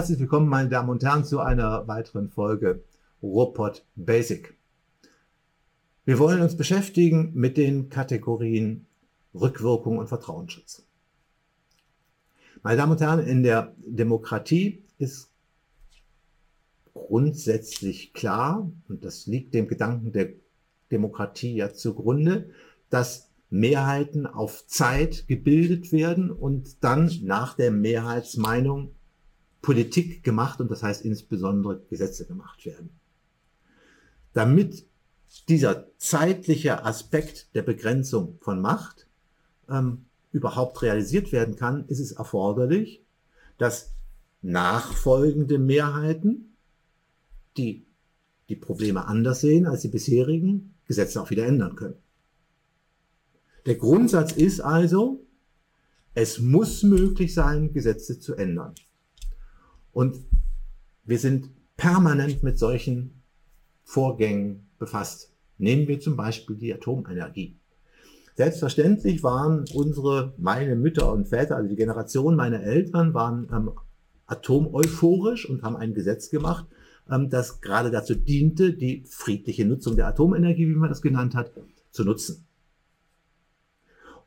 herzlich willkommen, meine Damen und Herren, zu einer weiteren Folge Ruhrpott Basic. Wir wollen uns beschäftigen mit den Kategorien Rückwirkung und Vertrauensschutz. Meine Damen und Herren, in der Demokratie ist grundsätzlich klar, und das liegt dem Gedanken der Demokratie ja zugrunde, dass Mehrheiten auf Zeit gebildet werden und dann nach der Mehrheitsmeinung Politik gemacht und das heißt insbesondere Gesetze gemacht werden. Damit dieser zeitliche Aspekt der Begrenzung von Macht ähm, überhaupt realisiert werden kann, ist es erforderlich, dass nachfolgende Mehrheiten, die die Probleme anders sehen als die bisherigen, Gesetze auch wieder ändern können. Der Grundsatz ist also, es muss möglich sein, Gesetze zu ändern. Und wir sind permanent mit solchen Vorgängen befasst. Nehmen wir zum Beispiel die Atomenergie. Selbstverständlich waren unsere, meine Mütter und Väter, also die Generation meiner Eltern, waren ähm, atomeuphorisch und haben ein Gesetz gemacht, ähm, das gerade dazu diente, die friedliche Nutzung der Atomenergie, wie man das genannt hat, zu nutzen.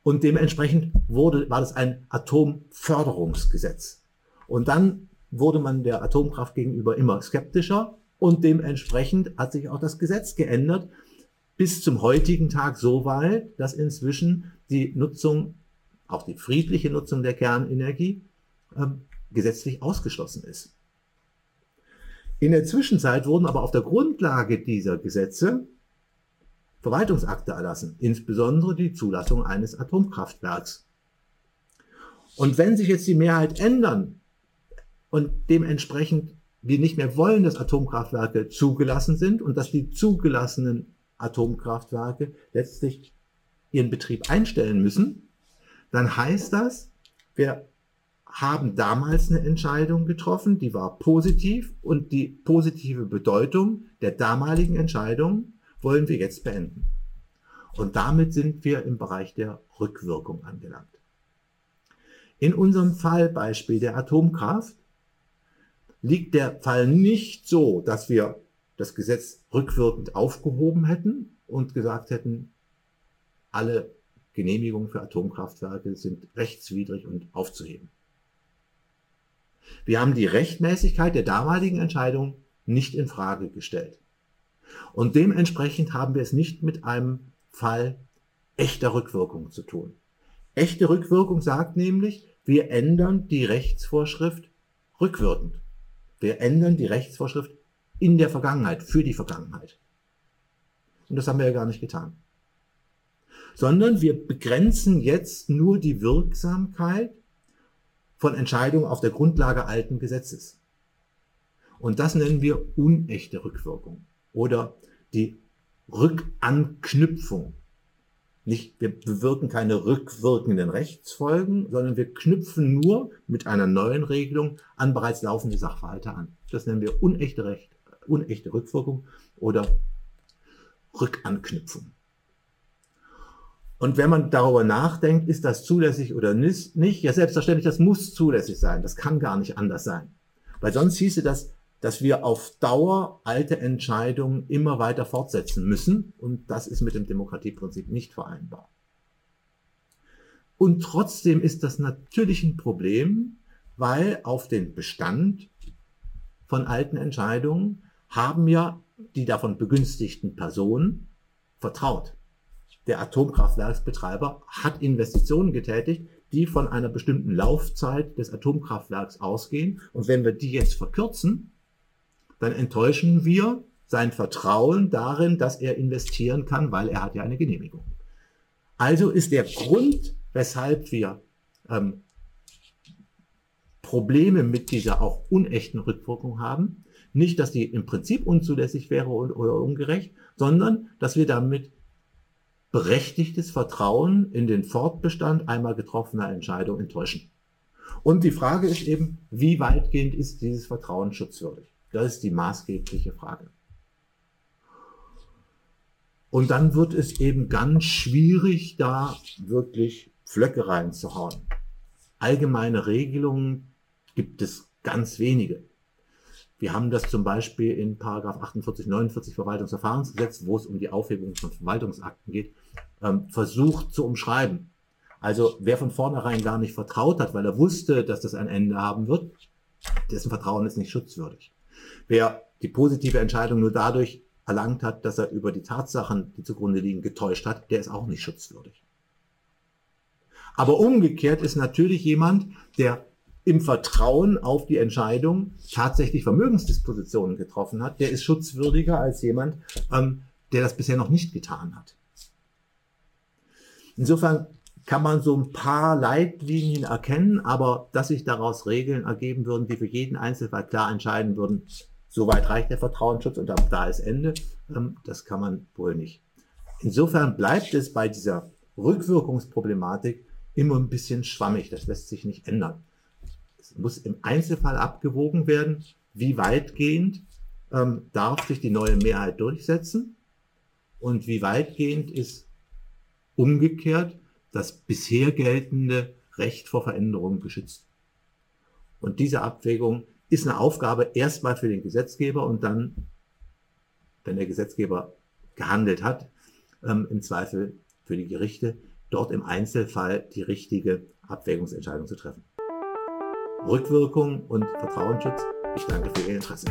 Und dementsprechend wurde, war das ein Atomförderungsgesetz. Und dann wurde man der Atomkraft gegenüber immer skeptischer und dementsprechend hat sich auch das Gesetz geändert bis zum heutigen Tag so weit, dass inzwischen die Nutzung, auch die friedliche Nutzung der Kernenergie, äh, gesetzlich ausgeschlossen ist. In der Zwischenzeit wurden aber auf der Grundlage dieser Gesetze Verwaltungsakte erlassen, insbesondere die Zulassung eines Atomkraftwerks. Und wenn sich jetzt die Mehrheit ändern und dementsprechend wir nicht mehr wollen, dass Atomkraftwerke zugelassen sind und dass die zugelassenen Atomkraftwerke letztlich ihren Betrieb einstellen müssen, dann heißt das, wir haben damals eine Entscheidung getroffen, die war positiv und die positive Bedeutung der damaligen Entscheidung wollen wir jetzt beenden. Und damit sind wir im Bereich der Rückwirkung angelangt. In unserem Fallbeispiel der Atomkraft liegt der Fall nicht so, dass wir das Gesetz rückwirkend aufgehoben hätten und gesagt hätten, alle Genehmigungen für Atomkraftwerke sind rechtswidrig und aufzuheben. Wir haben die Rechtmäßigkeit der damaligen Entscheidung nicht in Frage gestellt. Und dementsprechend haben wir es nicht mit einem Fall echter Rückwirkung zu tun. Echte Rückwirkung sagt nämlich, wir ändern die Rechtsvorschrift rückwirkend. Wir ändern die Rechtsvorschrift in der Vergangenheit, für die Vergangenheit. Und das haben wir ja gar nicht getan. Sondern wir begrenzen jetzt nur die Wirksamkeit von Entscheidungen auf der Grundlage alten Gesetzes. Und das nennen wir unechte Rückwirkung oder die Rückanknüpfung. Nicht, wir bewirken keine rückwirkenden Rechtsfolgen, sondern wir knüpfen nur mit einer neuen Regelung an bereits laufende Sachverhalte an. Das nennen wir unechte Recht, unechte Rückwirkung oder Rückanknüpfung. Und wenn man darüber nachdenkt, ist das zulässig oder nicht, ja selbstverständlich, das muss zulässig sein. Das kann gar nicht anders sein. Weil sonst hieße das, dass wir auf Dauer alte Entscheidungen immer weiter fortsetzen müssen. Und das ist mit dem Demokratieprinzip nicht vereinbar. Und trotzdem ist das natürlich ein Problem, weil auf den Bestand von alten Entscheidungen haben ja die davon begünstigten Personen vertraut. Der Atomkraftwerksbetreiber hat Investitionen getätigt, die von einer bestimmten Laufzeit des Atomkraftwerks ausgehen. Und wenn wir die jetzt verkürzen, dann enttäuschen wir sein Vertrauen darin, dass er investieren kann, weil er hat ja eine Genehmigung. Also ist der Grund, weshalb wir ähm, Probleme mit dieser auch unechten Rückwirkung haben, nicht, dass die im Prinzip unzulässig wäre oder ungerecht, sondern dass wir damit berechtigtes Vertrauen in den Fortbestand einmal getroffener Entscheidung enttäuschen. Und die Frage ist eben, wie weitgehend ist dieses Vertrauen schutzwürdig? Das ist die maßgebliche Frage. Und dann wird es eben ganz schwierig, da wirklich Flöcke reinzuhauen. Allgemeine Regelungen gibt es ganz wenige. Wir haben das zum Beispiel in Paragraph 48, 49 Verwaltungsverfahrensgesetz, wo es um die Aufhebung von Verwaltungsakten geht, ähm, versucht zu umschreiben. Also wer von vornherein gar nicht vertraut hat, weil er wusste, dass das ein Ende haben wird, dessen Vertrauen ist nicht schutzwürdig. Wer die positive Entscheidung nur dadurch erlangt hat, dass er über die Tatsachen, die zugrunde liegen, getäuscht hat, der ist auch nicht schutzwürdig. Aber umgekehrt ist natürlich jemand, der im Vertrauen auf die Entscheidung tatsächlich Vermögensdispositionen getroffen hat, der ist schutzwürdiger als jemand, ähm, der das bisher noch nicht getan hat. Insofern kann man so ein paar Leitlinien erkennen, aber dass sich daraus Regeln ergeben würden, die für jeden Einzelfall klar entscheiden würden, soweit reicht der Vertrauensschutz und da ist Ende, ähm, das kann man wohl nicht. Insofern bleibt es bei dieser Rückwirkungsproblematik immer ein bisschen schwammig, das lässt sich nicht ändern. Es muss im Einzelfall abgewogen werden, wie weitgehend ähm, darf sich die neue Mehrheit durchsetzen und wie weitgehend ist umgekehrt das bisher geltende Recht vor Veränderungen geschützt. Und diese Abwägung ist eine Aufgabe erstmal für den Gesetzgeber und dann, wenn der Gesetzgeber gehandelt hat, ähm, im Zweifel für die Gerichte, dort im Einzelfall die richtige Abwägungsentscheidung zu treffen. Rückwirkung und Vertrauensschutz. Ich danke für Ihr Interesse.